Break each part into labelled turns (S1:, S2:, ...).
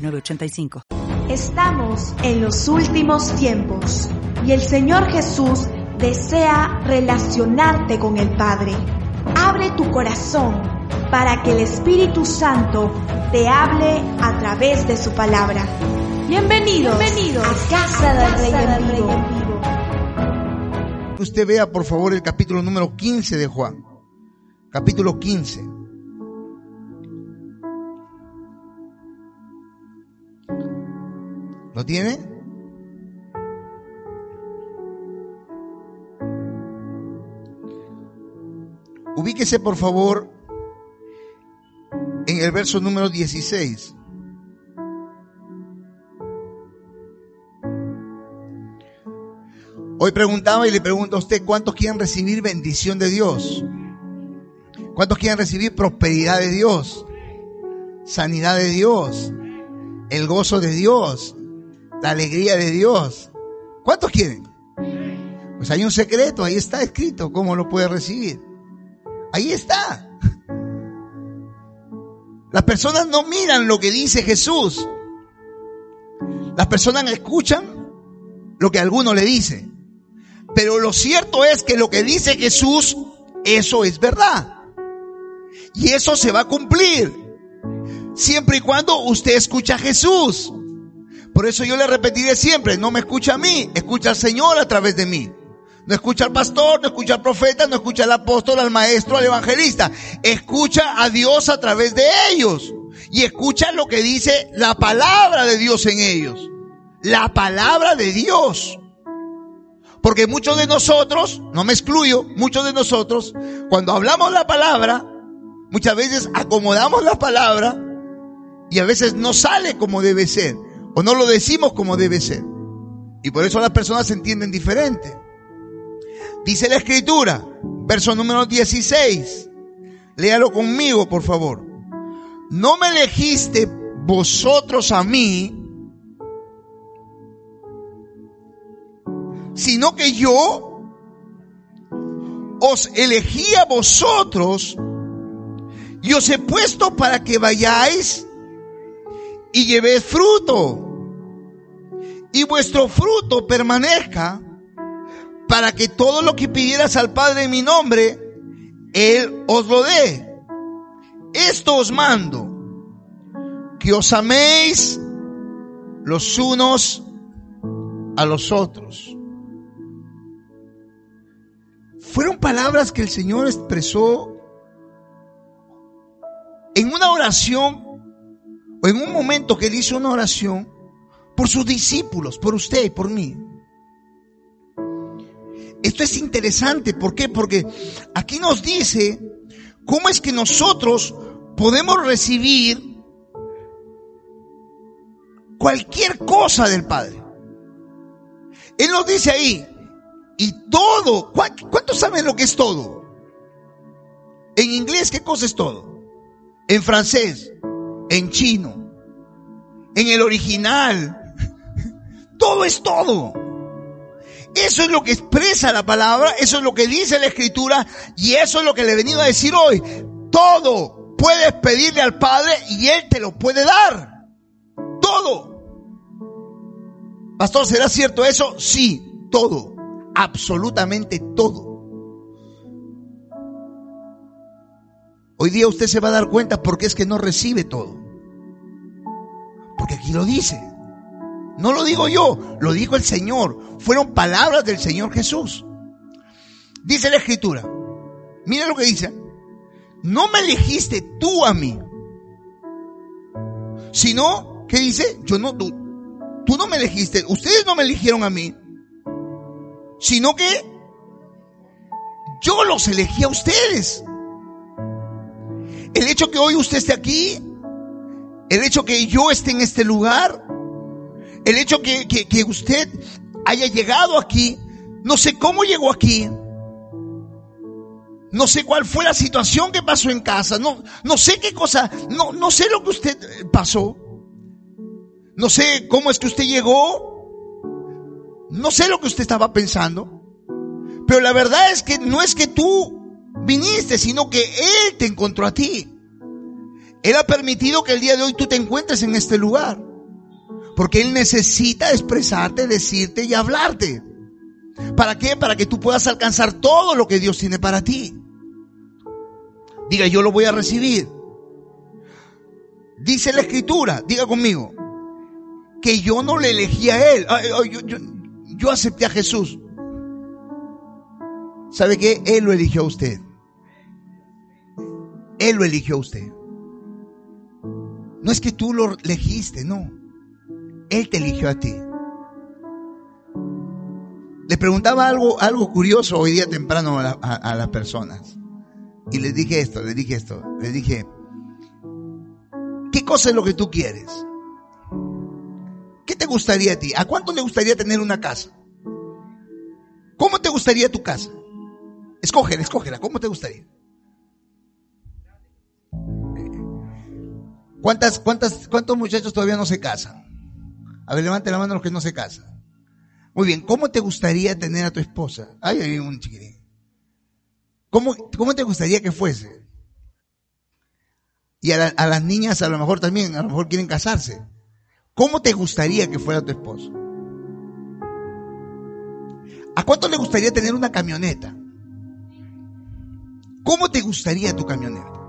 S1: 906985.
S2: Estamos en los últimos tiempos y el Señor Jesús desea relacionarte con el Padre. Abre tu corazón para que el Espíritu Santo te hable a través de su palabra. Bienvenidos, Bienvenidos a Casa del Rey en Vivo.
S3: Usted vea por favor el capítulo número 15 de Juan. Capítulo 15. ¿Lo tiene? Ubíquese por favor en el verso número 16. Hoy preguntaba y le pregunto a usted, ¿cuántos quieren recibir bendición de Dios? ¿Cuántos quieren recibir prosperidad de Dios? Sanidad de Dios, el gozo de Dios, la alegría de Dios. ¿Cuántos quieren? Pues hay un secreto, ahí está escrito cómo lo puede recibir. Ahí está. Las personas no miran lo que dice Jesús. Las personas escuchan lo que alguno le dice. Pero lo cierto es que lo que dice Jesús, eso es verdad. Y eso se va a cumplir. Siempre y cuando usted escucha a Jesús. Por eso yo le repetiré siempre, no me escucha a mí, escucha al Señor a través de mí. No escucha al pastor, no escucha al profeta, no escucha al apóstol, al maestro, al evangelista. Escucha a Dios a través de ellos. Y escucha lo que dice la palabra de Dios en ellos. La palabra de Dios. Porque muchos de nosotros, no me excluyo, muchos de nosotros, cuando hablamos la palabra, muchas veces acomodamos la palabra y a veces no sale como debe ser. O no lo decimos como debe ser. Y por eso las personas se entienden diferente. Dice la escritura, verso número 16. Léalo conmigo, por favor. No me elegiste vosotros a mí, sino que yo os elegí a vosotros y os he puesto para que vayáis y llevéis fruto y vuestro fruto permanezca para que todo lo que pidieras al Padre en mi nombre, Él os lo dé. Esto os mando, que os améis los unos a los otros. Fueron palabras que el Señor expresó en una oración en un momento que él hizo una oración por sus discípulos, por usted y por mí. Esto es interesante, ¿por qué? Porque aquí nos dice cómo es que nosotros podemos recibir cualquier cosa del Padre. Él nos dice ahí, y todo, ¿cuántos saben lo que es todo? En inglés, ¿qué cosa es todo? En francés, en chino, en el original, todo es todo. Eso es lo que expresa la palabra, eso es lo que dice la escritura y eso es lo que le he venido a decir hoy. Todo puedes pedirle al Padre y Él te lo puede dar. Todo. Pastor, ¿será cierto eso? Sí, todo. Absolutamente todo. Hoy día usted se va a dar cuenta porque es que no recibe todo. Aquí lo dice. No lo digo yo, lo dijo el Señor. Fueron palabras del Señor Jesús. Dice la escritura. Mira lo que dice. No me elegiste tú a mí. Sino, ¿qué dice? Yo no, tú, tú no me elegiste. Ustedes no me eligieron a mí. Sino que yo los elegí a ustedes. El hecho que hoy usted esté aquí el hecho que yo esté en este lugar, el hecho que, que, que usted haya llegado aquí, no sé cómo llegó aquí, no sé cuál fue la situación que pasó en casa, no, no sé qué cosa, no, no sé lo que usted pasó, no sé cómo es que usted llegó, no sé lo que usted estaba pensando, pero la verdad es que no es que tú viniste, sino que Él te encontró a ti. Él ha permitido que el día de hoy tú te encuentres en este lugar. Porque Él necesita expresarte, decirte y hablarte. ¿Para qué? Para que tú puedas alcanzar todo lo que Dios tiene para ti. Diga, yo lo voy a recibir. Dice la escritura, diga conmigo, que yo no le elegí a Él. Yo, yo, yo acepté a Jesús. ¿Sabe qué? Él lo eligió a usted. Él lo eligió a usted. No es que tú lo elegiste, no. Él te eligió a ti. Le preguntaba algo, algo curioso hoy día temprano a, a, las personas. Y les dije esto, les dije esto. Les dije, ¿qué cosa es lo que tú quieres? ¿Qué te gustaría a ti? ¿A cuánto le gustaría tener una casa? ¿Cómo te gustaría tu casa? Escógela, escógela. ¿Cómo te gustaría? ¿Cuántas, cuántas, cuántos muchachos todavía no se casan? A ver, levante la mano los que no se casan. Muy bien, ¿cómo te gustaría tener a tu esposa? Ay, hay un chiquirín. ¿Cómo, ¿Cómo te gustaría que fuese? Y a, a, las niñas a lo mejor también, a lo mejor quieren casarse. ¿Cómo te gustaría que fuera tu esposo? ¿A cuánto le gustaría tener una camioneta? ¿Cómo te gustaría tu camioneta?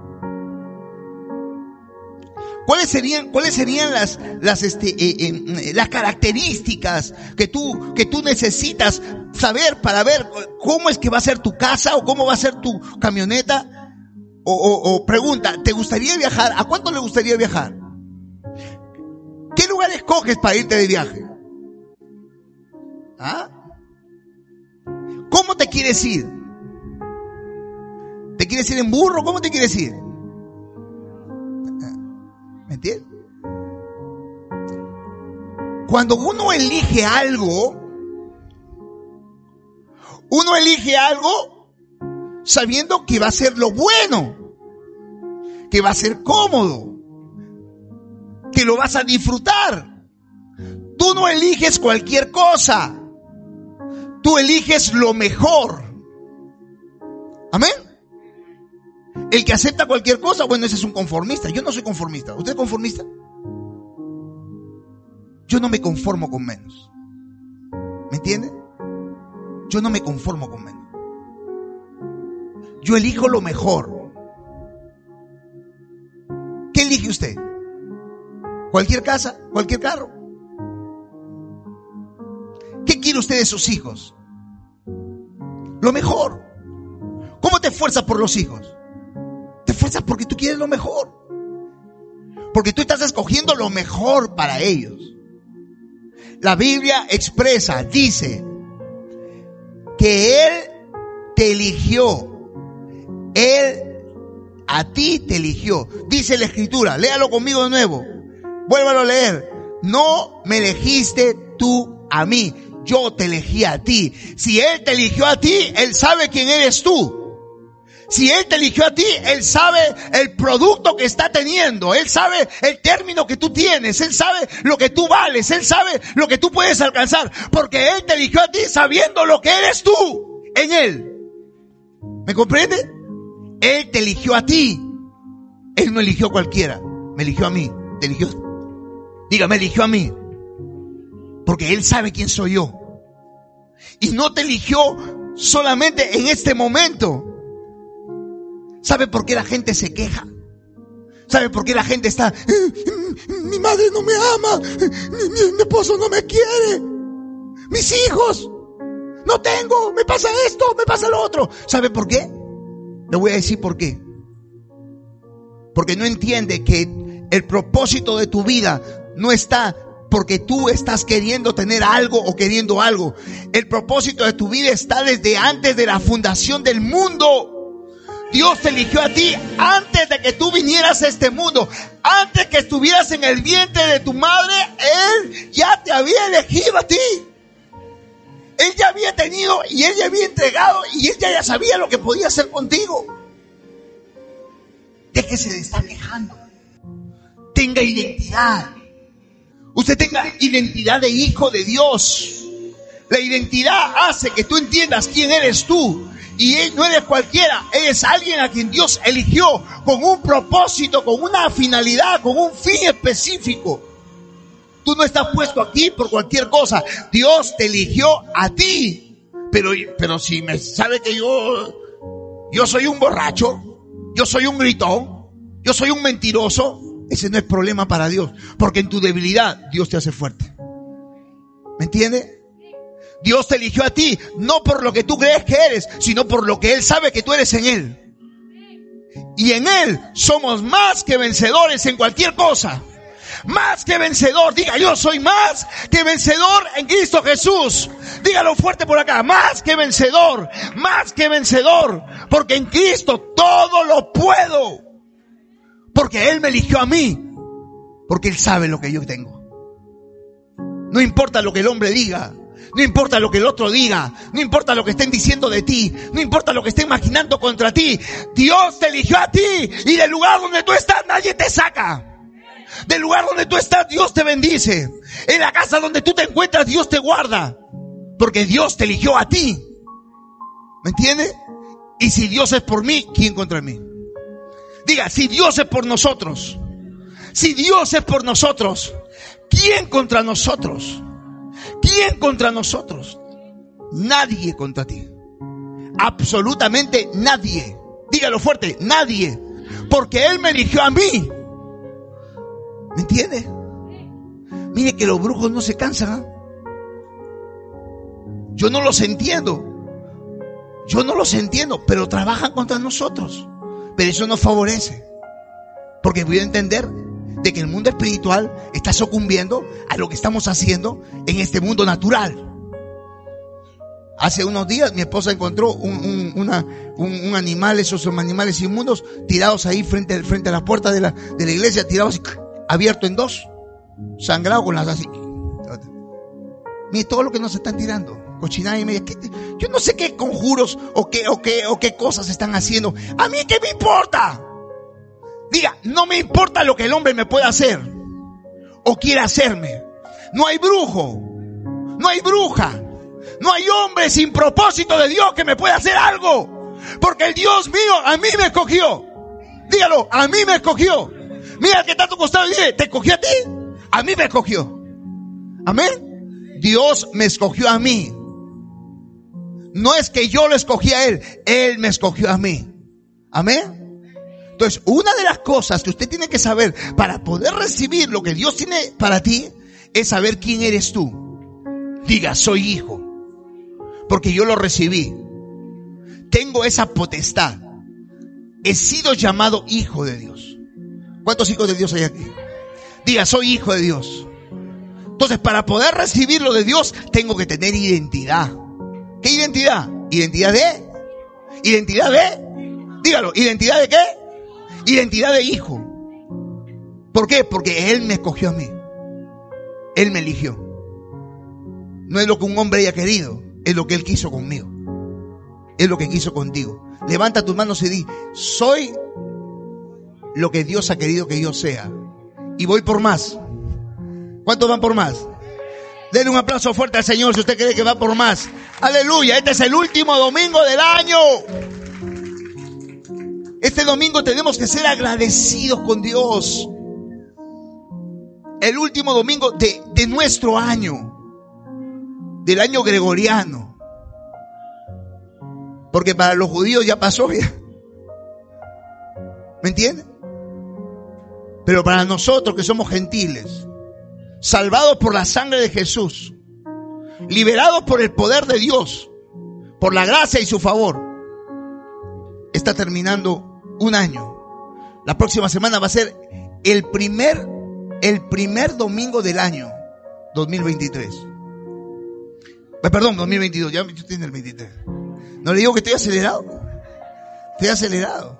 S3: ¿Cuáles serían, cuáles serían las, las, este, eh, eh, las características que tú, que tú necesitas saber para ver cómo es que va a ser tu casa o cómo va a ser tu camioneta? O, o, o pregunta, ¿te gustaría viajar? ¿A cuánto le gustaría viajar? ¿Qué lugar escoges para irte de viaje? ¿Ah? ¿Cómo te quieres ir? ¿Te quieres ir en burro? ¿Cómo te quieres ir? ¿Me entiendes? Cuando uno elige algo, uno elige algo sabiendo que va a ser lo bueno, que va a ser cómodo, que lo vas a disfrutar. Tú no eliges cualquier cosa, tú eliges lo mejor. Amén. El que acepta cualquier cosa, bueno, ese es un conformista. Yo no soy conformista. ¿Usted es conformista? Yo no me conformo con menos. ¿Me entiende? Yo no me conformo con menos. Yo elijo lo mejor. ¿Qué elige usted? ¿Cualquier casa? ¿Cualquier carro? ¿Qué quiere usted de sus hijos? Lo mejor. ¿Cómo te esfuerzas por los hijos? Porque tú quieres lo mejor. Porque tú estás escogiendo lo mejor para ellos. La Biblia expresa, dice, que Él te eligió. Él a ti te eligió. Dice la escritura, léalo conmigo de nuevo. Vuélvalo a leer. No me elegiste tú a mí, yo te elegí a ti. Si Él te eligió a ti, Él sabe quién eres tú. Si Él te eligió a ti, Él sabe el producto que está teniendo. Él sabe el término que tú tienes. Él sabe lo que tú vales. Él sabe lo que tú puedes alcanzar. Porque Él te eligió a ti sabiendo lo que eres tú en Él. ¿Me comprende? Él te eligió a ti. Él no eligió a cualquiera. Me eligió a mí. Te eligió. Diga, me eligió a mí. Porque Él sabe quién soy yo. Y no te eligió solamente en este momento. ¿Sabe por qué la gente se queja? ¿Sabe por qué la gente está, mi madre no me ama, mi, esposo no me quiere, mis hijos, no tengo, me pasa esto, me pasa lo otro? ¿Sabe por qué? Le voy a decir por qué. Porque no entiende que el propósito de tu vida no está porque tú estás queriendo tener algo o queriendo algo. El propósito de tu vida está desde antes de la fundación del mundo. Dios te eligió a ti antes de que tú vinieras a este mundo. Antes que estuvieras en el vientre de tu madre, Él ya te había elegido a ti. Él ya había tenido y Él ya había entregado y Él ya, sabía lo que podía hacer contigo. De estar quejando. Tenga identidad. Usted tenga identidad de hijo de Dios. La identidad hace que tú entiendas quién eres tú. Y no eres cualquiera, eres alguien a quien Dios eligió con un propósito, con una finalidad, con un fin específico. Tú no estás puesto aquí por cualquier cosa. Dios te eligió a ti. Pero, pero si me sabe que yo, yo soy un borracho, yo soy un gritón, yo soy un mentiroso, ese no es problema para Dios. Porque en tu debilidad Dios te hace fuerte. ¿Me entiende? Dios te eligió a ti, no por lo que tú crees que eres, sino por lo que Él sabe que tú eres en Él. Y en Él somos más que vencedores en cualquier cosa. Más que vencedor. Diga, yo soy más que vencedor en Cristo Jesús. Dígalo fuerte por acá. Más que vencedor. Más que vencedor. Porque en Cristo todo lo puedo. Porque Él me eligió a mí. Porque Él sabe lo que yo tengo. No importa lo que el hombre diga. No importa lo que el otro diga, no importa lo que estén diciendo de ti, no importa lo que estén imaginando contra ti. Dios te eligió a ti y del lugar donde tú estás nadie te saca. Del lugar donde tú estás Dios te bendice. En la casa donde tú te encuentras Dios te guarda. Porque Dios te eligió a ti. ¿Me entiendes? Y si Dios es por mí, ¿quién contra mí? Diga, si Dios es por nosotros, si Dios es por nosotros, ¿quién contra nosotros? ¿Quién contra nosotros? Nadie contra ti. Absolutamente nadie. Dígalo fuerte, nadie. Porque Él me eligió a mí. ¿Me entiende? Mire que los brujos no se cansan. Yo no los entiendo. Yo no los entiendo, pero trabajan contra nosotros. Pero eso nos favorece. Porque voy a entender de que el mundo espiritual está sucumbiendo a lo que estamos haciendo en este mundo natural. Hace unos días mi esposa encontró un, un, animal, esos animales inmundos, tirados ahí frente, frente a la puerta de la, de la iglesia, tirados abierto en dos, sangrado con las así. Mire todo lo que nos están tirando. Cochinada y media. Yo no sé qué conjuros o qué, o qué, o qué cosas están haciendo. A mí qué me importa. Diga, no me importa lo que el hombre me pueda hacer o quiera hacerme. No hay brujo, no hay bruja, no hay hombre sin propósito de Dios que me pueda hacer algo. Porque el Dios mío a mí me escogió. Dígalo, a mí me escogió. Mira que está a tu costado y dile, ¿te escogió a ti? A mí me escogió. Amén. Dios me escogió a mí. No es que yo lo escogí a Él, Él me escogió a mí. Amén. Entonces, una de las cosas que usted tiene que saber para poder recibir lo que Dios tiene para ti es saber quién eres tú. Diga, soy hijo. Porque yo lo recibí. Tengo esa potestad. He sido llamado hijo de Dios. ¿Cuántos hijos de Dios hay aquí? Diga, soy hijo de Dios. Entonces, para poder recibir lo de Dios, tengo que tener identidad. ¿Qué identidad? Identidad de. Identidad de. Dígalo, ¿identidad de qué? Identidad de hijo. ¿Por qué? Porque Él me escogió a mí. Él me eligió. No es lo que un hombre haya querido, es lo que Él quiso conmigo. Es lo que quiso contigo. Levanta tus manos y di, soy lo que Dios ha querido que yo sea. Y voy por más. ¿Cuántos van por más? Denle un aplauso fuerte al Señor si usted cree que va por más. Aleluya, este es el último domingo del año. Este domingo tenemos que ser agradecidos con Dios. El último domingo de, de nuestro año, del año gregoriano. Porque para los judíos ya pasó ya. ¿Me entienden? Pero para nosotros que somos gentiles, salvados por la sangre de Jesús, liberados por el poder de Dios, por la gracia y su favor, está terminando un año. La próxima semana va a ser el primer, el primer domingo del año 2023. Eh, perdón, 2022, ya estoy en el 23. ¿No le digo que estoy acelerado? Estoy acelerado.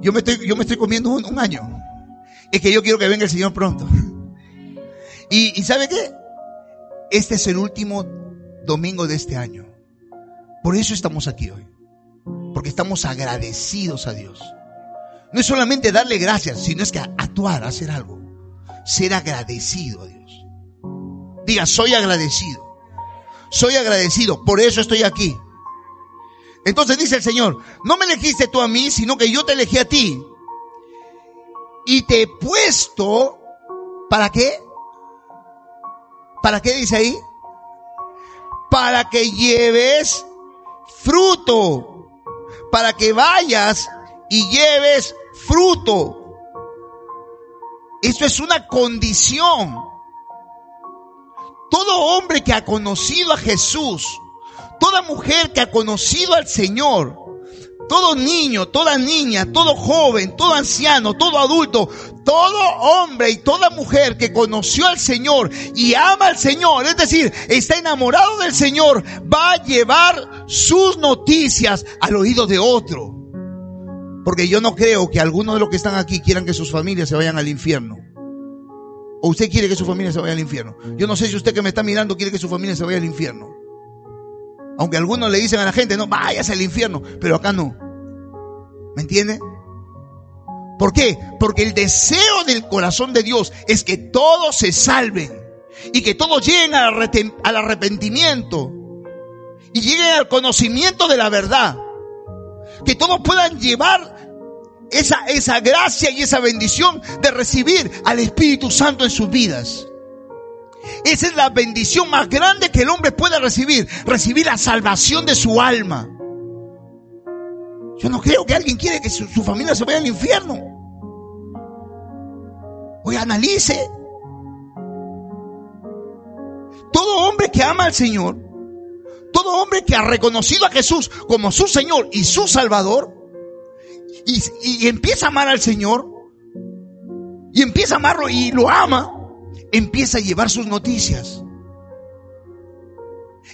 S3: Yo me estoy, yo me estoy comiendo un, año. Es que yo quiero que venga el Señor pronto. Y, y ¿sabe qué? Este es el último domingo de este año. Por eso estamos aquí hoy. Estamos agradecidos a Dios. No es solamente darle gracias, sino es que actuar, hacer algo. Ser agradecido a Dios. Diga, soy agradecido. Soy agradecido. Por eso estoy aquí. Entonces dice el Señor, no me elegiste tú a mí, sino que yo te elegí a ti. Y te he puesto, ¿para qué? ¿Para qué dice ahí? Para que lleves fruto. Para que vayas y lleves fruto. Esto es una condición. Todo hombre que ha conocido a Jesús, toda mujer que ha conocido al Señor, todo niño, toda niña, todo joven, todo anciano, todo adulto, todo hombre y toda mujer que conoció al Señor y ama al Señor, es decir, está enamorado del Señor, va a llevar sus noticias al oído de otro. Porque yo no creo que algunos de los que están aquí quieran que sus familias se vayan al infierno. ¿O usted quiere que su familia se vaya al infierno? Yo no sé si usted que me está mirando quiere que su familia se vaya al infierno. Aunque algunos le dicen a la gente, no, vayas al infierno, pero acá no. ¿Me entiende? ¿Por qué? Porque el deseo del corazón de Dios es que todos se salven y que todos lleguen al arrepentimiento y lleguen al conocimiento de la verdad. Que todos puedan llevar esa, esa gracia y esa bendición de recibir al Espíritu Santo en sus vidas. Esa es la bendición más grande que el hombre puede recibir, recibir la salvación de su alma. Yo no creo que alguien quiere que su, familia se vaya al infierno. Oye, analice. Todo hombre que ama al Señor, todo hombre que ha reconocido a Jesús como su Señor y su Salvador, y empieza a amar al Señor, y empieza a amarlo y lo ama, empieza a llevar sus noticias.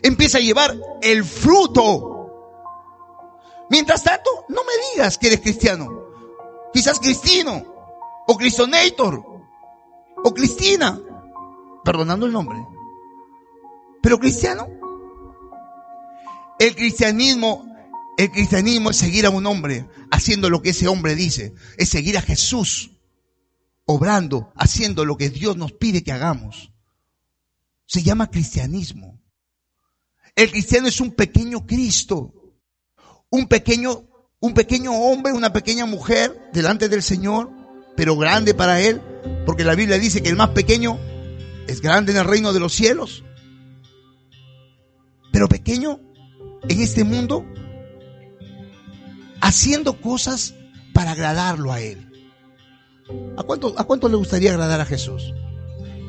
S3: Empieza a llevar el fruto. Mientras tanto, no me digas que eres cristiano. Quizás Cristino, o Cristonator, o Cristina, perdonando el nombre. Pero cristiano. El cristianismo, el cristianismo es seguir a un hombre haciendo lo que ese hombre dice. Es seguir a Jesús obrando, haciendo lo que Dios nos pide que hagamos. Se llama cristianismo. El cristiano es un pequeño Cristo, un pequeño, un pequeño hombre, una pequeña mujer delante del Señor, pero grande para Él, porque la Biblia dice que el más pequeño es grande en el reino de los cielos, pero pequeño en este mundo, haciendo cosas para agradarlo a Él. ¿A cuánto, ¿A le gustaría agradar a Jesús?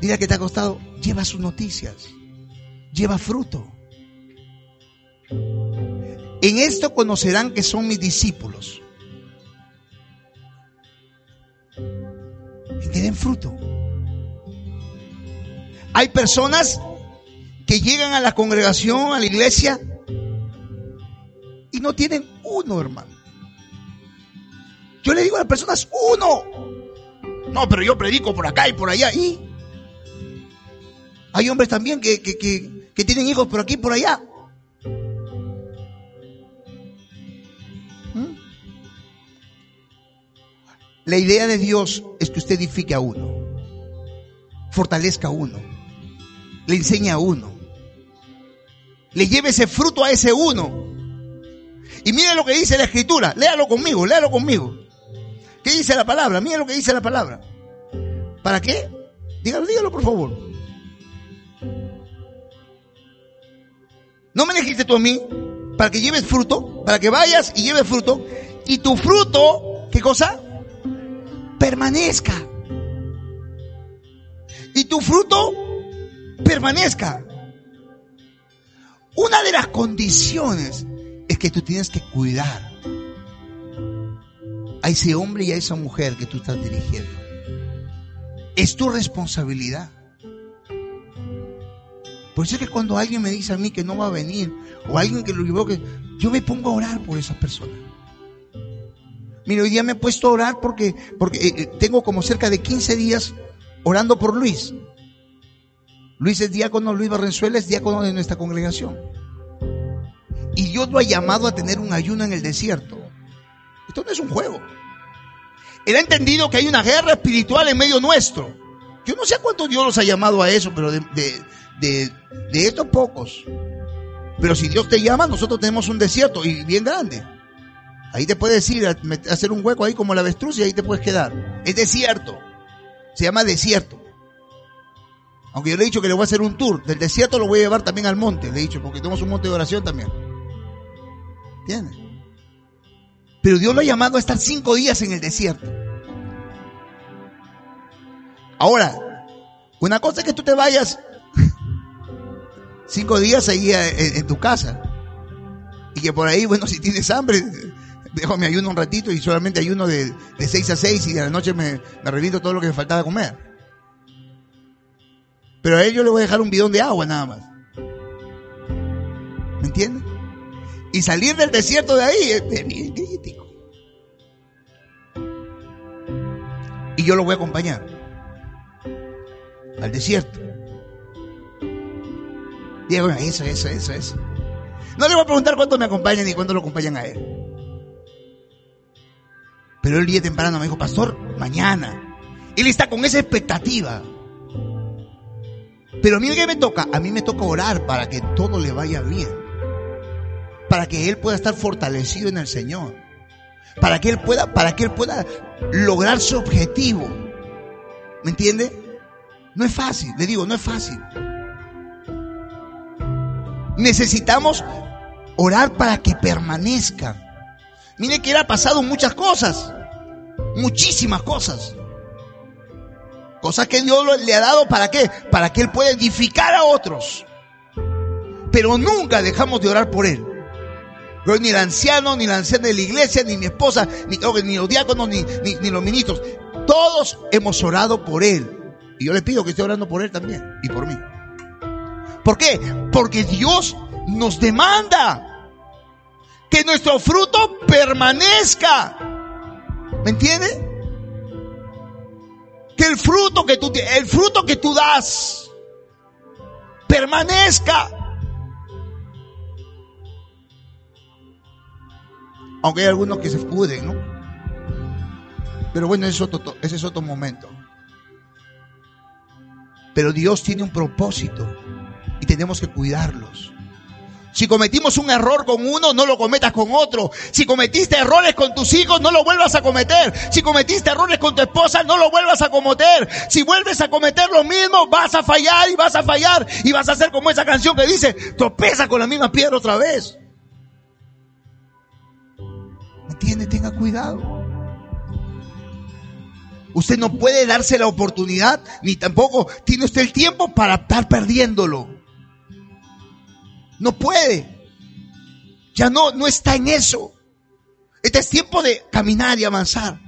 S3: Mira que te ha costado, lleva sus noticias, lleva fruto. En esto conocerán que son mis discípulos. Y que den fruto. Hay personas que llegan a la congregación, a la iglesia, y no tienen uno, hermano. Yo le digo a las personas, uno. No, pero yo predico por acá y por allá. Y hay hombres también que, que, tienen hijos por aquí y por allá. ¿Mm? La idea de Dios es que usted edifique a uno, fortalezca a uno, le enseñe a uno, le lleve ese fruto a ese uno. Y mire lo que dice la escritura, léalo conmigo, léalo conmigo. ¿Qué dice la palabra? Mira lo que dice la palabra. ¿Para qué? Dígalo, dígalo por favor. No me elegiste tú a mí para que lleves fruto, para que vayas y lleves fruto, y tu fruto, ¿qué cosa? Permanezca. Y tu fruto permanezca. Una de las condiciones es que tú tienes que cuidar a ese hombre y a esa mujer que tú estás dirigiendo. Es tu responsabilidad. Por eso es que cuando alguien me dice a mí que no va a venir, o alguien que lo veo que yo me pongo a orar por esa persona. Mire, hoy día me he puesto a orar porque, porque eh, eh, tengo como cerca de 15 días orando por Luis. Luis es diácono, Luis Barrenzuela es diácono de nuestra congregación. Y Dios lo ha llamado a tener un ayuno en el desierto. Esto no es un juego. Él ha entendido que hay una guerra espiritual en medio nuestro. Yo no sé a cuántos Dios los ha llamado a eso, pero de, de, de estos pocos. Pero si Dios te llama, nosotros tenemos un desierto y bien grande. Ahí te puedes ir a hacer un hueco ahí como la avestruz y ahí te puedes quedar. Es desierto. Se llama desierto. Aunque yo le he dicho que le voy a hacer un tour. Del desierto lo voy a llevar también al monte, le he dicho, porque tenemos un monte de oración también. ¿Entiendes? Pero Dios lo ha llamado a estar cinco días en el desierto. Ahora, una cosa es que tú te vayas cinco días ahí en, tu casa. Y que por ahí, bueno, si tienes hambre, dejo mi ayuno un ratito y solamente ayuno de, de 6 a 6 y de la noche me, me todo lo que me faltaba comer. Pero a él yo le voy a dejar un bidón de agua nada más. ¿Me entiendes? Y salir del desierto de ahí es bien crítico. Y yo lo voy a acompañar al desierto. Diego, eso, eso, eso, eso. No le voy a preguntar cuánto me acompañan ni cuánto lo acompañan a él. Pero el día temprano me dijo, pastor, mañana. Él está con esa expectativa. Pero a mí qué me toca, a mí me toca orar para que todo le vaya bien. Para que él pueda estar fortalecido en el Señor. Para que él pueda, para que él pueda lograr su objetivo. ¿Me entiende? No es fácil, le digo, no es fácil. Necesitamos orar para que permanezca. Mire que él ha pasado muchas cosas. Muchísimas cosas. Cosas que Dios le ha dado para qué? Para que él pueda edificar a otros. Pero nunca dejamos de orar por él. Pero ni el anciano, ni la anciana de la iglesia, ni mi esposa, ni, ni los diáconos, ni, ni, ni los ministros. Todos hemos orado por él. Y yo le pido que esté orando por él también. Y por mí. ¿Por qué? Porque Dios nos demanda que nuestro fruto permanezca. ¿Me entiende? Que el fruto que tú el fruto que tú das permanezca. Aunque hay algunos que se escuden, ¿no? Pero bueno, ese es otro, ese es otro momento. Pero Dios tiene un propósito y tenemos que cuidarlos. Si cometimos un error con uno, no lo cometas con otro. Si cometiste errores con tus hijos, no lo vuelvas a cometer. Si cometiste errores con tu esposa, no lo vuelvas a cometer. Si vuelves a cometer lo mismo, vas a fallar y vas a fallar y vas a hacer como esa canción que dice, tropeza con la misma piedra otra vez. ¿Me entiende? Tenga cuidado. Usted no puede darse la oportunidad, ni tampoco tiene usted el tiempo para estar perdiéndolo. No puede. Ya no, no está en eso. Este es tiempo de caminar y avanzar.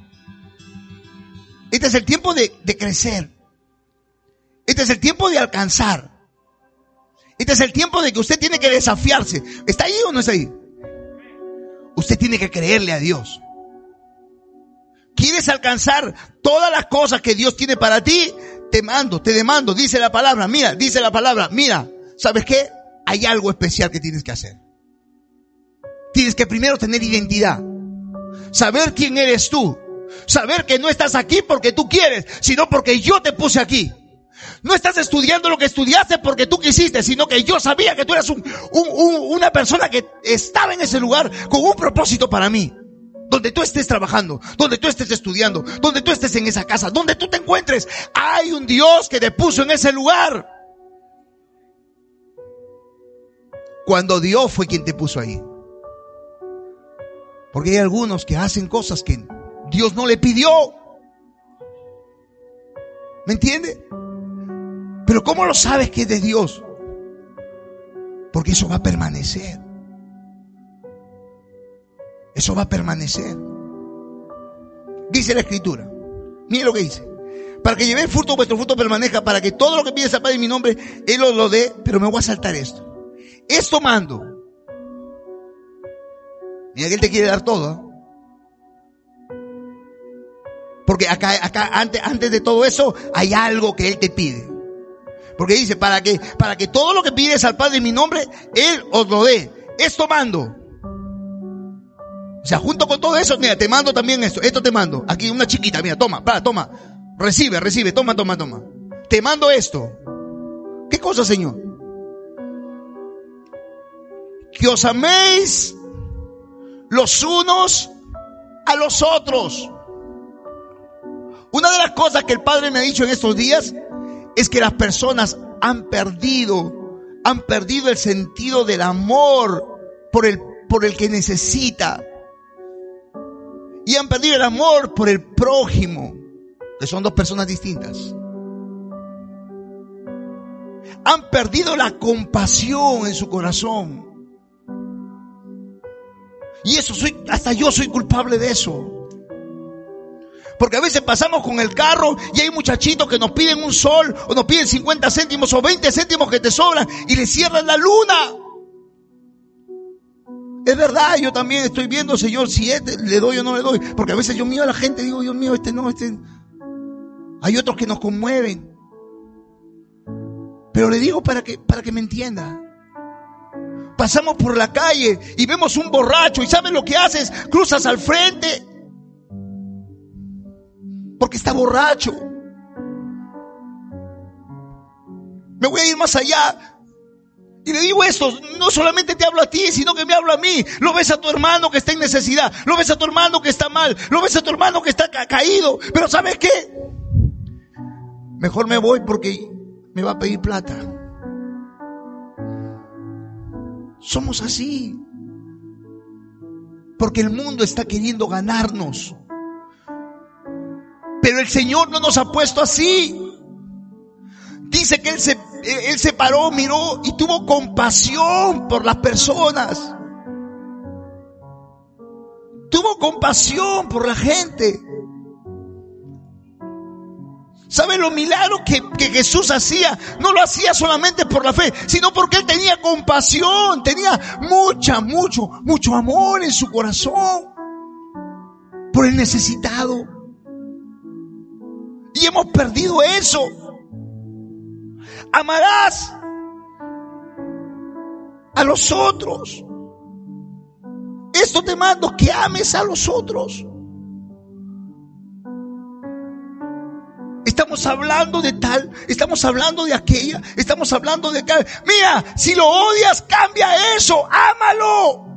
S3: Este es el tiempo de, de crecer. Este es el tiempo de alcanzar. Este es el tiempo de que usted tiene que desafiarse. ¿Está ahí o no está ahí? Usted tiene que creerle a Dios. ¿Quieres alcanzar todas las cosas que Dios tiene para ti? Te mando, te demando, dice la palabra, mira, dice la palabra, mira, ¿sabes qué? hay algo especial que tienes que hacer. Tienes que primero tener identidad. Saber quién eres tú. Saber que no estás aquí porque tú quieres, sino porque yo te puse aquí. No estás estudiando lo que estudiaste porque tú quisiste, sino que yo sabía que tú eras un, una persona que estaba en ese lugar con un propósito para mí. Donde tú estés trabajando, donde tú estés estudiando, donde tú estés en esa casa, donde tú te encuentres, hay un Dios que te puso en ese lugar. cuando Dios fue quien te puso ahí. Porque hay algunos que hacen cosas que Dios no le pidió. ¿Me entiende? Pero ¿cómo lo sabes que es de Dios? Porque eso va a permanecer. Eso va a permanecer. Dice la escritura. Mire lo que dice. Para que lleve fruto, vuestro fruto permanezca, para que todo lo que pides a Padre en mi nombre, Él os lo dé. Pero me voy a saltar esto. Esto mando. Mira que Él te quiere dar todo. Porque acá, acá, antes, antes de todo eso, hay algo que Él te pide. Porque dice, para que, para que todo lo que pides al Padre en mi nombre, Él os lo dé. Esto mando. O sea, junto con todo eso, mira, te mando también esto. Esto te mando. Aquí una chiquita, mira, toma, para, toma. Recibe, recibe, toma, toma, toma. Te mando esto. ¿Qué cosa, Señor? Que os améis los unos a los otros. Una de las cosas que el Padre me ha dicho en estos días es que las personas han perdido, han perdido el sentido del amor por el, por el que necesita. Y han perdido el amor por el prójimo, que son dos personas distintas. Han perdido la compasión en su corazón. Y eso soy, hasta yo soy culpable de eso. Porque a veces pasamos con el carro y hay muchachitos que nos piden un sol o nos piden 50 céntimos o 20 céntimos que te sobran y le cierran la luna. Es verdad, yo también estoy viendo, Señor, si este le doy o no le doy. Porque a veces yo miro a la gente y digo, Dios mío, este no, este. Hay otros que nos conmueven. Pero le digo para que, para que me entienda. Pasamos por la calle y vemos un borracho y ¿sabes lo que haces? Cruzas al frente porque está borracho. Me voy a ir más allá. Y le digo esto, no solamente te hablo a ti, sino que me hablo a mí. Lo ves a tu hermano que está en necesidad, lo ves a tu hermano que está mal, lo ves a tu hermano que está caído. Pero ¿sabes qué? Mejor me voy porque me va a pedir plata. Somos así. Porque el mundo está queriendo ganarnos. Pero el Señor no nos ha puesto así. Dice que Él se, él se paró, miró y tuvo compasión por las personas. Tuvo compasión por la gente. ¿Saben los milagros que, que, Jesús hacía? No lo hacía solamente por la fe, sino porque Él tenía compasión, tenía mucha, mucho, mucho amor en su corazón por el necesitado. Y hemos perdido eso. Amarás a los otros. Esto te mando que ames a los otros. Estamos hablando de tal, estamos hablando de aquella, estamos hablando de tal. Mira, si lo odias, cambia eso, ámalo.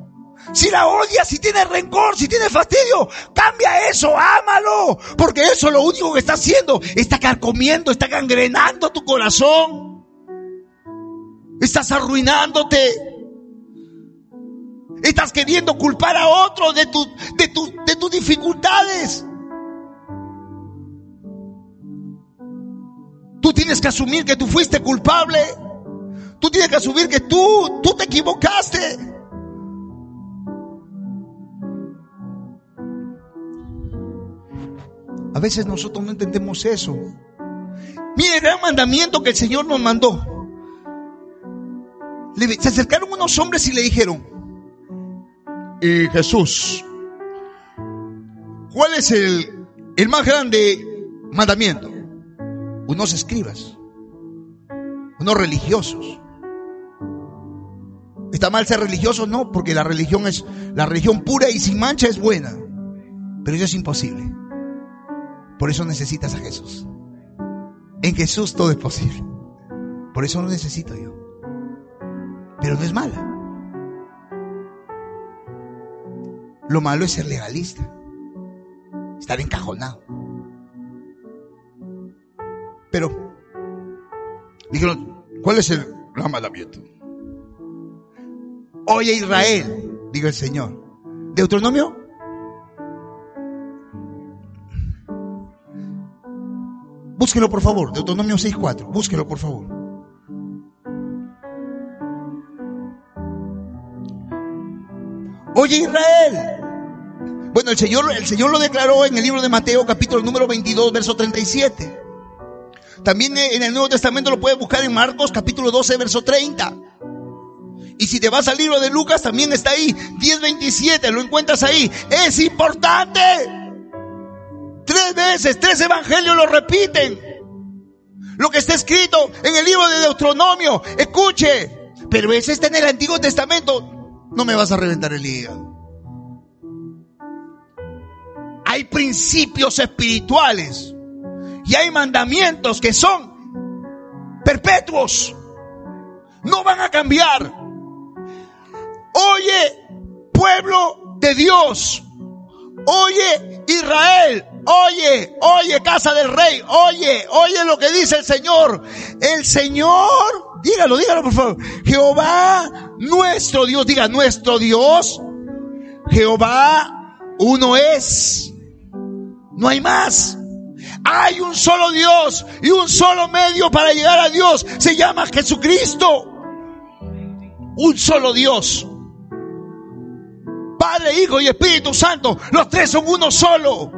S3: Si la odias, si tiene rencor, si tiene fastidio, cambia eso, ámalo. Porque eso lo único que está haciendo, está carcomiendo, está gangrenando tu corazón. Estás arruinándote. Estás queriendo culpar a otro de, tu, de, tu, de tus dificultades. Tú tienes que asumir que tú fuiste culpable. Tú tienes que asumir que tú, tú te equivocaste. A veces nosotros no entendemos eso. Mire gran mandamiento que el Señor nos mandó. Se acercaron unos hombres y le dijeron, y Jesús, ¿cuál es el, el más grande mandamiento? Unos escribas, unos religiosos. ¿Está mal ser religioso? No, porque la religión es, la religión pura y sin mancha es buena. Pero eso es imposible. Por eso necesitas a Jesús. En Jesús todo es posible. Por eso lo necesito yo. Pero no es mala. Lo malo es ser legalista. Estar encajonado. Pero, dijeron, ¿cuál es el gran mandamiento? Oye Israel, dijo el Señor. Deuteronomio Búsquelo por favor, Deuteronomio 6.4. Búsquelo por favor. Oye Israel. Bueno, el Señor, el Señor lo declaró en el libro de Mateo capítulo número 22, verso 37. También en el Nuevo Testamento lo puedes buscar en Marcos capítulo 12, verso 30. Y si te vas al libro de Lucas, también está ahí, 10.27, lo encuentras ahí. Es importante Tres veces, tres evangelios lo repiten. Lo que está escrito en el libro de Deuteronomio. Escuche. Pero ese está en el Antiguo Testamento. No me vas a reventar el hígado. Hay principios espirituales y hay mandamientos que son perpetuos. No van a cambiar. Oye, pueblo de Dios. Oye, Israel. Oye, oye, casa del rey. Oye, oye lo que dice el Señor. El Señor, dígalo, dígalo por favor. Jehová, nuestro Dios, diga nuestro Dios. Jehová, uno es. No hay más. Hay un solo Dios y un solo medio para llegar a Dios. Se llama Jesucristo. Un solo Dios. Padre, Hijo y Espíritu Santo. Los tres son uno solo.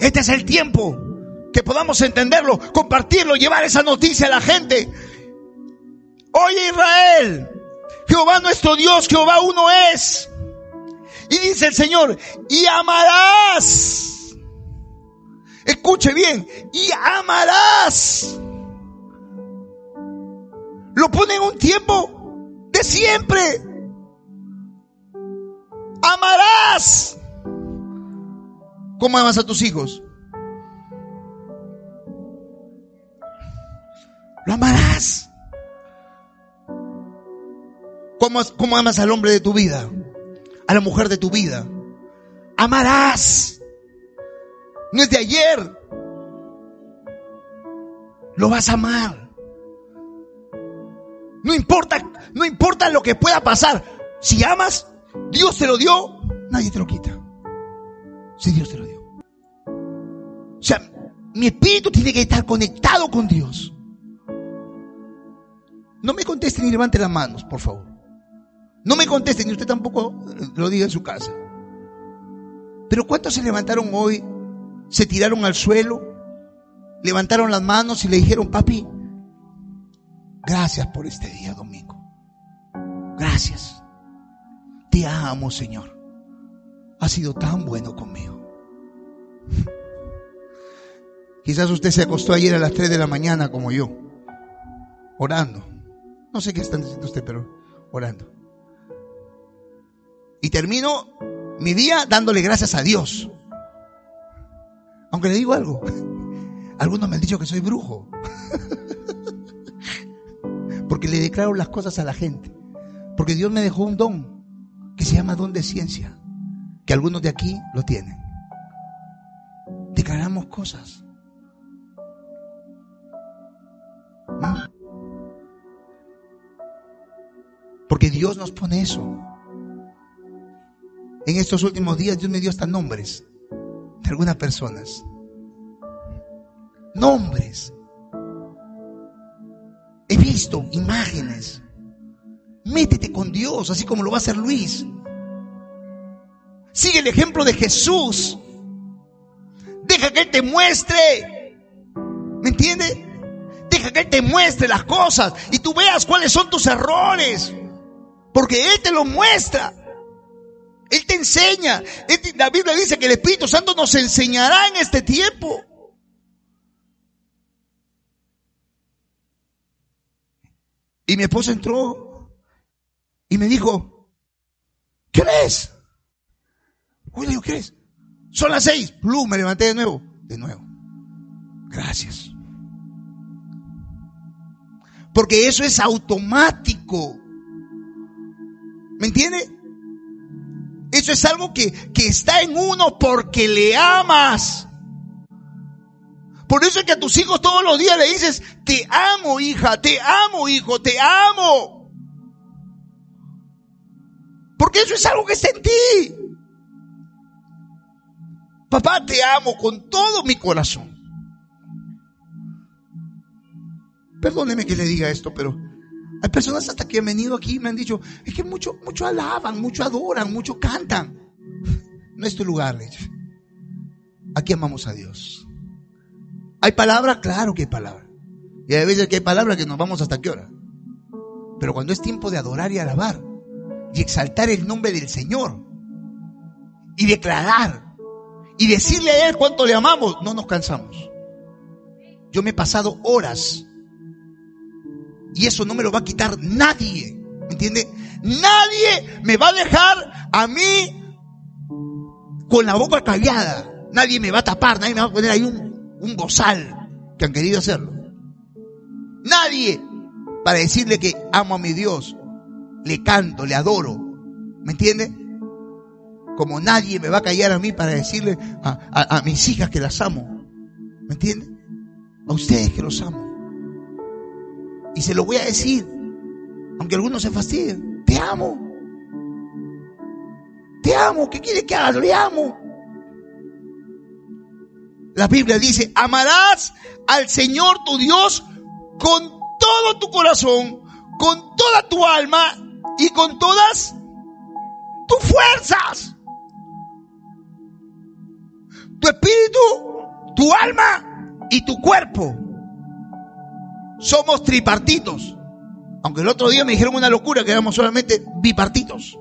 S3: Este es el tiempo que podamos entenderlo, compartirlo, llevar esa noticia a la gente. Oye Israel, Jehová nuestro Dios, Jehová uno es. Y dice el Señor, y amarás. Escuche bien, y amarás. Lo pone en un tiempo de siempre. Amarás. ¿Cómo amas a tus hijos? Lo amarás. ¿Cómo, ¿Cómo, amas al hombre de tu vida? A la mujer de tu vida. Amarás. No es de ayer. Lo vas a amar. No importa, no importa lo que pueda pasar. Si amas, Dios te lo dio, nadie te lo quita. Si Dios te lo dio. Sea, mi espíritu tiene que estar conectado con Dios. No me conteste ni levante las manos, por favor. No me conteste, ni usted tampoco lo diga en su casa. Pero ¿cuántos se levantaron hoy? Se tiraron al suelo, levantaron las manos y le dijeron, papi, gracias por este día domingo. Gracias. Te amo, Señor. Has sido tan bueno conmigo. Quizás usted se acostó ayer a las 3 de la mañana como yo, orando. No sé qué están diciendo usted, pero orando. Y termino mi día dándole gracias a Dios. Aunque le digo algo, algunos me han dicho que soy brujo. Porque le declaro las cosas a la gente. Porque Dios me dejó un don que se llama don de ciencia. Que algunos de aquí lo tienen. Declaramos cosas. Porque Dios nos pone eso. En estos últimos días Dios me dio hasta nombres de algunas personas. Nombres. He visto imágenes. Métete con Dios, así como lo va a hacer Luis. Sigue el ejemplo de Jesús. Deja que Él te muestre. ¿Me entiende? Que Él te muestre las cosas y tú veas cuáles son tus errores. Porque Él te lo muestra. Él te enseña. La Biblia dice que el Espíritu Santo nos enseñará en este tiempo. Y mi esposa entró y me dijo, ¿qué es? Uy, le digo, ¿qué es? Son las seis. Plum, me levanté de nuevo. De nuevo. Gracias. Porque eso es automático. ¿Me entiende? Eso es algo que, que está en uno porque le amas. Por eso es que a tus hijos todos los días le dices, te amo hija, te amo hijo, te amo. Porque eso es algo que está en ti. Papá, te amo con todo mi corazón. Perdóneme que le diga esto, pero hay personas hasta que han venido aquí y me han dicho, es que mucho, mucho alaban, mucho adoran, mucho cantan. No es tu lugar, Aquí amamos a Dios. ¿Hay palabra? Claro que hay palabra. Y hay veces que hay palabra que nos vamos hasta qué hora. Pero cuando es tiempo de adorar y alabar y exaltar el nombre del Señor y declarar y decirle a Él cuánto le amamos, no nos cansamos. Yo me he pasado horas y eso no me lo va a quitar nadie. ¿Me entiende? Nadie me va a dejar a mí con la boca callada. Nadie me va a tapar, nadie me va a poner ahí un, un que han querido hacerlo. Nadie para decirle que amo a mi Dios, le canto, le adoro. ¿Me entiende? Como nadie me va a callar a mí para decirle a, a mis hijas que las amo. ¿Me entiende? A ustedes que los amo. Y se lo voy a decir, aunque algunos se fastidien. Te amo. Te amo. ¿Qué quiere que haga? Le amo. La Biblia dice, amarás al Señor tu Dios con todo tu corazón, con toda tu alma y con todas tus fuerzas. Tu espíritu, tu alma y tu cuerpo. Somos tripartitos. Aunque el otro día me dijeron una locura que éramos solamente bipartitos.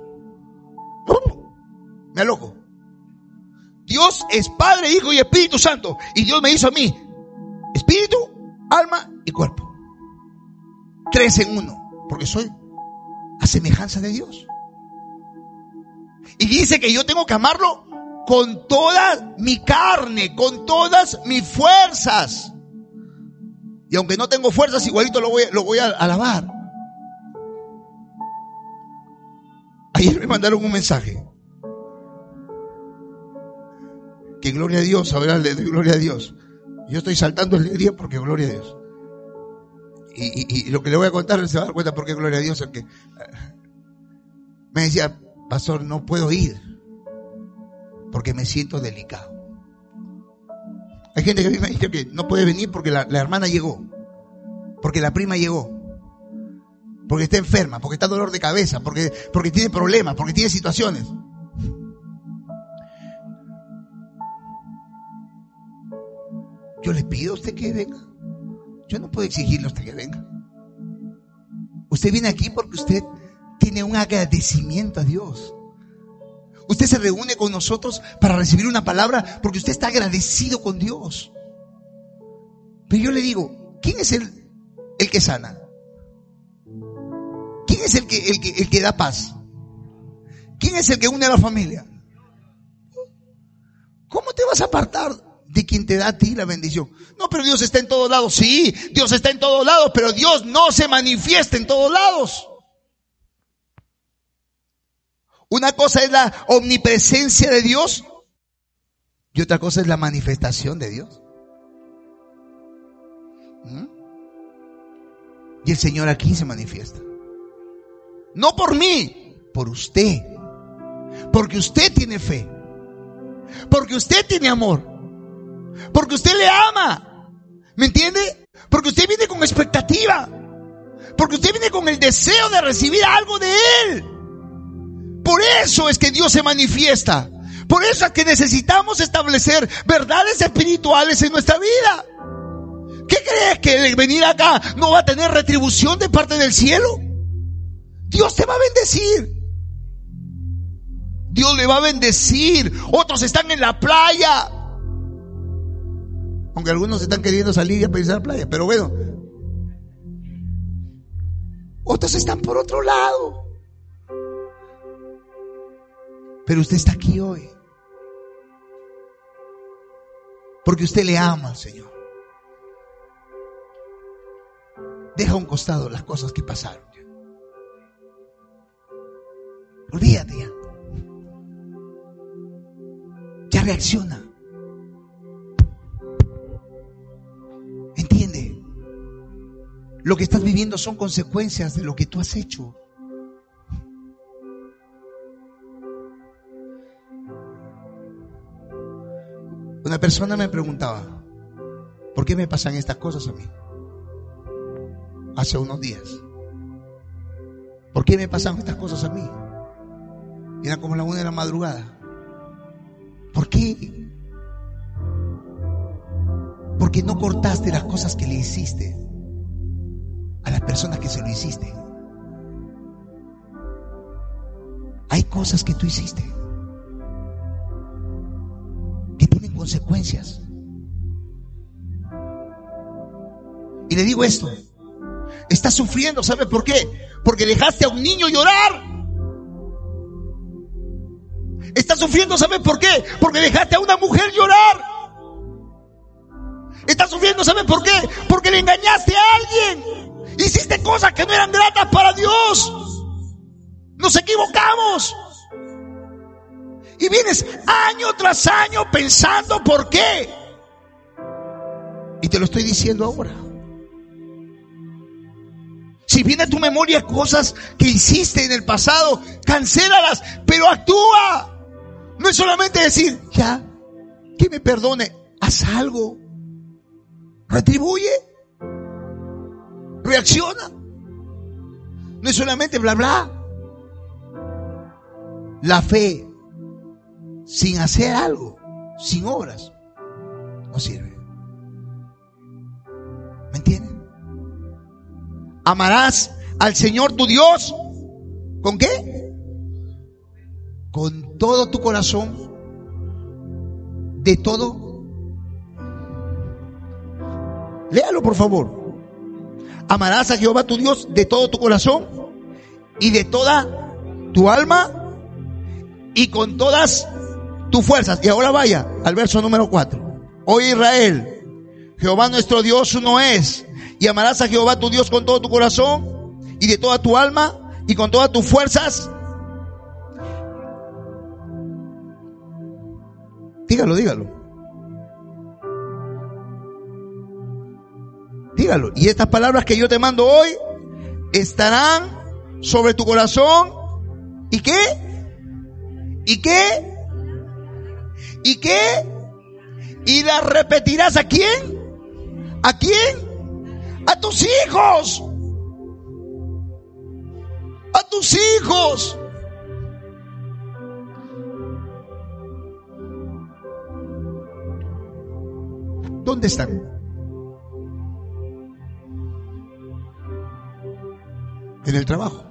S3: Me loco. Dios es Padre, Hijo y Espíritu Santo. Y Dios me hizo a mí espíritu, alma y cuerpo. Tres en uno. Porque soy a semejanza de Dios. Y dice que yo tengo que amarlo con toda mi carne, con todas mis fuerzas. Y aunque no tengo fuerzas, igualito lo voy, lo voy a alabar. Ayer me mandaron un mensaje. Que gloria a Dios, hablar de gloria a Dios. Yo estoy saltando el día porque gloria a Dios. Y, lo que le voy a contar se va a dar cuenta porque gloria a Dios. El que, me decía, pastor, no puedo ir porque me siento delicado. Hay gente que me dice que no puede venir porque la, hermana llegó, porque la prima llegó, porque está enferma, porque está dolor de cabeza, porque, porque tiene problemas, porque tiene situaciones. Yo le pido a usted que venga. Yo no puedo exigirle a usted que venga. Usted viene aquí porque usted tiene un agradecimiento a Dios. Usted se reúne con nosotros para recibir una palabra porque usted está agradecido con Dios. Pero yo le digo, ¿quién es el, el que sana? ¿Quién es el que, el, que, el que da paz? ¿Quién es el que une a la familia? ¿Cómo te vas a apartar de quien te da a ti la bendición? No, pero Dios está en todos lados. Sí, Dios está en todos lados, pero Dios no se manifiesta en todos lados. Una cosa es la omnipresencia de Dios y otra cosa es la manifestación de Dios. ¿Mm? Y el Señor aquí se manifiesta. No por mí, por usted. Porque usted tiene fe. Porque usted tiene amor. Porque usted le ama. ¿Me entiende? Porque usted viene con expectativa. Porque usted viene con el deseo de recibir algo de Él. Por eso es que Dios se manifiesta. Por eso es que necesitamos establecer verdades espirituales en nuestra vida. ¿Qué crees que el venir acá no va a tener retribución de parte del cielo? Dios te va a bendecir. Dios le va a bendecir. Otros están en la playa. Aunque algunos están queriendo salir y a la playa. Pero bueno. Otros están por otro lado. Pero usted está aquí hoy. Porque usted le ama al Señor. Deja a un costado las cosas que pasaron. Olvídate ya. Ya reacciona. Entiende. Lo que estás viviendo son consecuencias de lo que tú has hecho. Una persona me preguntaba, ¿por qué me pasan estas cosas a mí? Hace unos días. ¿Por qué me pasan estas cosas a mí? Era como la una de la madrugada. ¿Por qué? Porque no cortaste las cosas que le hiciste a las personas que se lo hiciste. Hay cosas que tú hiciste consecuencias. Y le digo esto, estás sufriendo, ¿sabe por qué? Porque dejaste a un niño llorar. Estás sufriendo, ¿sabe por qué? Porque dejaste a una mujer llorar. Estás sufriendo, ¿sabe por qué? Porque le engañaste a alguien. Hiciste cosas que no eran gratas para Dios. Nos equivocamos. Y vienes año tras año pensando por qué. Y te lo estoy diciendo ahora. Si viene a tu memoria cosas que hiciste en el pasado, cancélalas, pero actúa. No es solamente decir, ya, que me perdone, haz algo. Retribuye. Reacciona. No es solamente bla bla. La fe sin hacer algo, sin obras, no sirve. ¿Me entienden? Amarás al Señor tu Dios. ¿Con qué? Con todo tu corazón. De todo. Léalo por favor. Amarás a Jehová tu Dios de todo tu corazón y de toda tu alma y con todas tus fuerzas. Y ahora vaya al verso número 4. Oye Israel, Jehová nuestro Dios uno es. Y amarás a Jehová tu Dios con todo tu corazón y de toda tu alma y con todas tus fuerzas. Dígalo, dígalo. Dígalo. Y estas palabras que yo te mando hoy estarán sobre tu corazón. ¿Y qué? ¿Y qué? ¿Y qué? ¿Y las repetirás a quién? ¿A quién? A tus hijos. A tus hijos. ¿Dónde están? En el trabajo.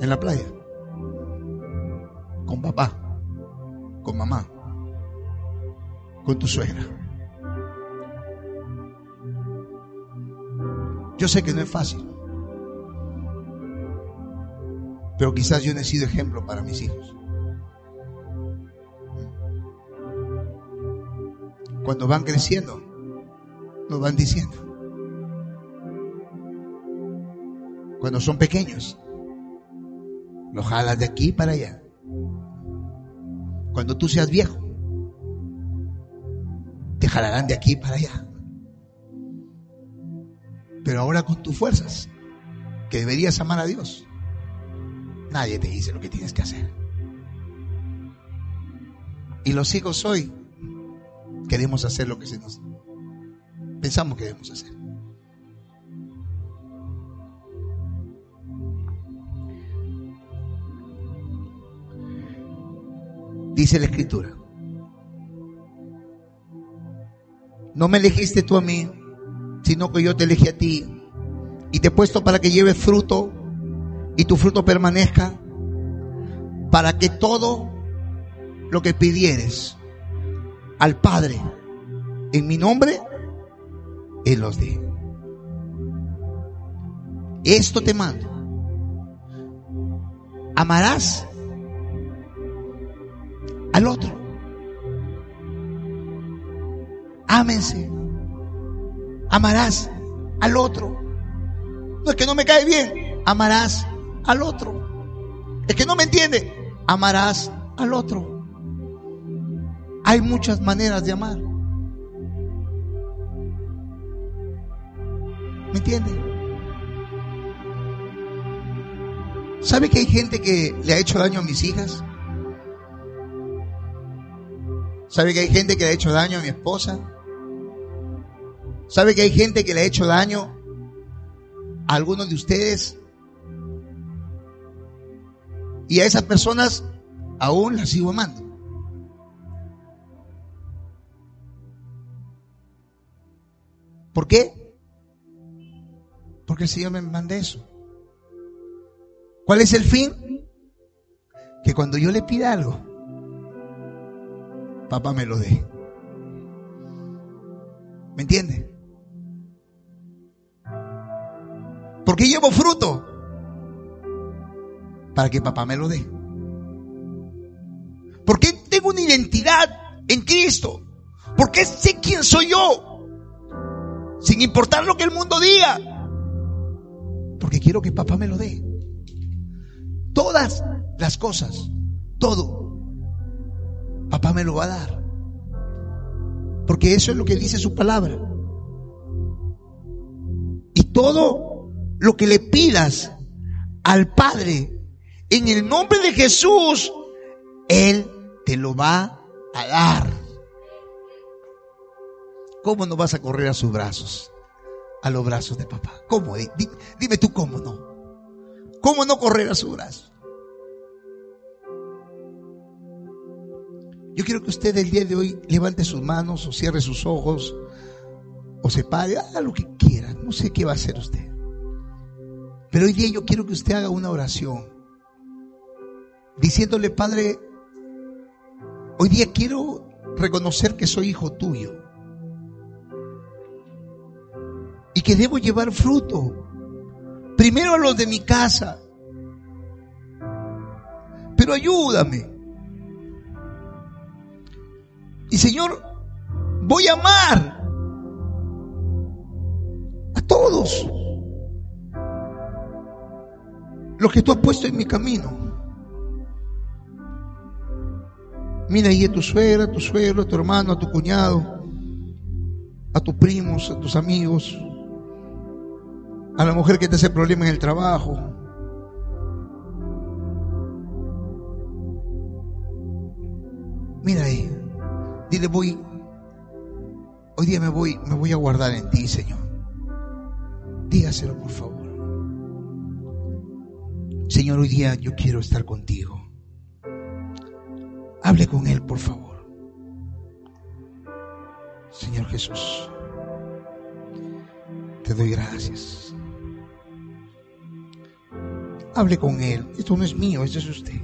S3: En la playa con papá, con mamá, con tu suegra. Yo sé que no es fácil, pero quizás yo no he sido ejemplo para mis hijos. Cuando van creciendo, nos van diciendo. Cuando son pequeños, los jalas de aquí para allá cuando tú seas viejo, te jalarán de aquí para allá. Pero ahora con tus fuerzas, que deberías amar a Dios, nadie te dice lo que tienes que hacer. Y los hijos hoy queremos hacer lo que se nos pensamos que debemos hacer. Dice la escritura. No me elegiste tú a mí, sino que yo te elegí a ti y te he puesto para que lleves fruto y tu fruto permanezca, para que todo lo que pidieres al Padre en mi nombre, Él los dé. Esto te mando. Amarás al otro. Ámense. Amarás al otro. No es que no me cae bien, amarás al otro. Es que no me entiende, amarás al otro. Hay muchas maneras de amar. ¿Me entiende? ¿Sabe que hay gente que le ha hecho daño a mis hijas? ¿Sabe que hay gente que le ha hecho daño a mi esposa? ¿Sabe que hay gente que le ha hecho daño a algunos de ustedes? Y a esas personas aún las sigo amando. ¿Por qué? Porque el Señor me manda eso. ¿Cuál es el fin? Que cuando yo le pida algo, papá me lo dé. ¿Me entiende? Porque llevo fruto para que papá me lo dé. Porque tengo una identidad en Cristo. Porque sé quién soy yo. Sin importar lo que el mundo diga. Porque quiero que papá me lo dé. Todas las cosas, todo, papá me lo va a dar. Porque eso es lo que dice su palabra. Y todo lo que le pidas al Padre en el nombre de Jesús, Él te lo va a dar. ¿Cómo no vas a correr a sus brazos? A los brazos de papá. ¿Cómo? Dime tú cómo no. ¿Cómo no correr a su brazo? Yo quiero que usted el día de hoy levante sus manos o cierre sus ojos o se pare, haga lo que quiera. No sé qué va a hacer usted. Pero hoy día yo quiero que usted haga una oración diciéndole, Padre, hoy día quiero reconocer que soy hijo tuyo y que debo llevar fruto. Primero a los de mi casa. Pero ayúdame. Y Señor, voy a amar a todos los que tú has puesto en mi camino. Mira ahí a tu suegra, a tu suegro, a tu hermano, a tu cuñado, a tus primos, a tus amigos, a la mujer que te hace problema en el trabajo. Mira ahí, dile voy, hoy día me voy, me voy a guardar en ti, Señor. Dígaselo, por favor. Señor, hoy día yo quiero estar contigo. Hable con Él, por favor. Señor Jesús, te doy gracias. Hable con Él. Esto no es mío, esto es usted.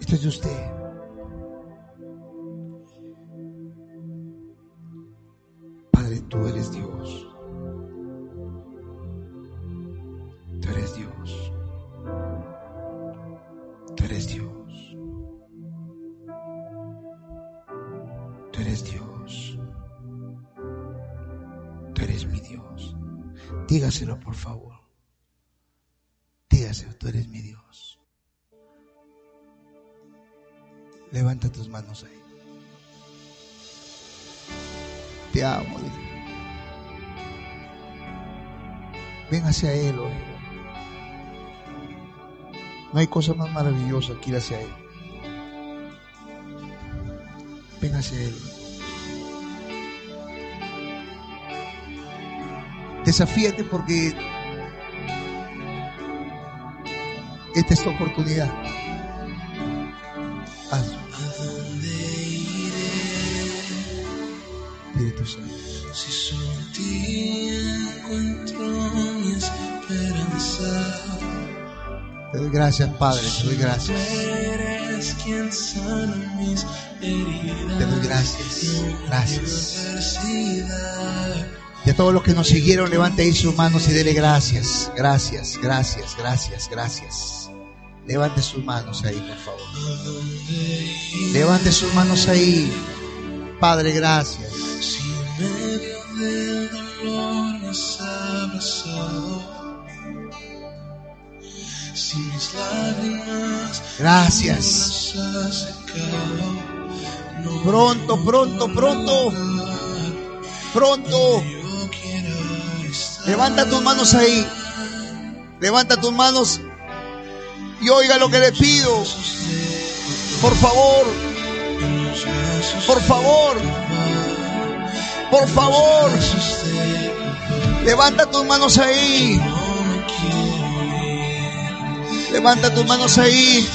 S3: Esto es de usted. Tú eres Dios. Tú eres Dios. Tú eres Dios. Tú eres Dios. Tú eres mi Dios. Dígaselo, por favor. Dígaselo, tú eres mi Dios. Levanta tus manos ahí. Te amo. dile. Ven hacia Él hoy. No hay cosa más maravillosa que ir hacia Él. Ven hacia Él. Desafíate porque esta es tu oportunidad. Doy gracias, Padre. Te doy gracias. Te doy gracias. Gracias. Y a todos los que nos siguieron, levante ahí sus manos y dele gracias. Gracias, gracias, gracias, gracias. Levante sus manos ahí, por favor. Levante sus manos ahí. Padre, gracias.
S4: Si en medio del dolor has abrazado, si mis lágrimas
S3: Gracias.
S4: no
S3: Pronto, pronto, pronto. Pronto. Levanta tus manos ahí. Levanta tus manos y oiga lo que le pido. Por favor, por favor, por favor. Levanta tus manos ahí. Levanta tus manos ahí.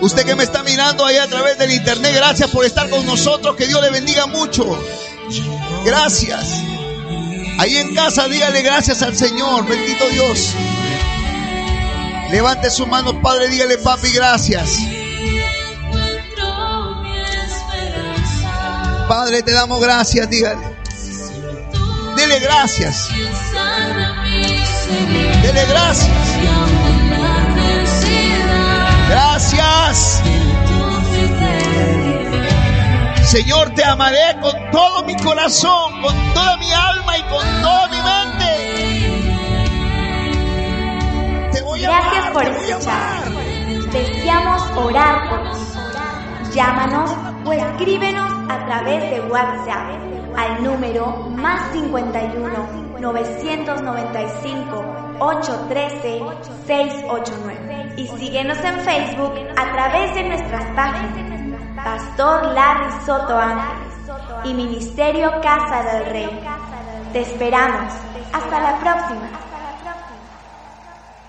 S3: Usted que me está mirando ahí a través del internet, gracias por estar con nosotros. Que Dios le bendiga mucho. Gracias. Ahí en casa dígale gracias al Señor. Bendito Dios. Levante su mano, Padre, dígale, papi, gracias. Padre, te damos gracias, dígale. Dele gracias. Dele gracias. Gracias. Señor, te amaré con todo mi corazón, con toda mi alma y con toda mi mente. Te voy a
S2: Gracias
S3: amar,
S2: por escuchar. Deseamos orar por ti. Llámanos o escríbenos a través de WhatsApp al número más 51 995 813 689 y síguenos en Facebook a través de nuestras páginas Pastor Larry Soto Ángeles y Ministerio Casa del Rey. Te esperamos. Hasta la próxima.